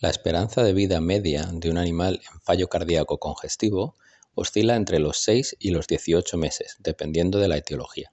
La esperanza de vida media de un animal en fallo cardíaco congestivo oscila entre los 6 y los 18 meses, dependiendo de la etiología.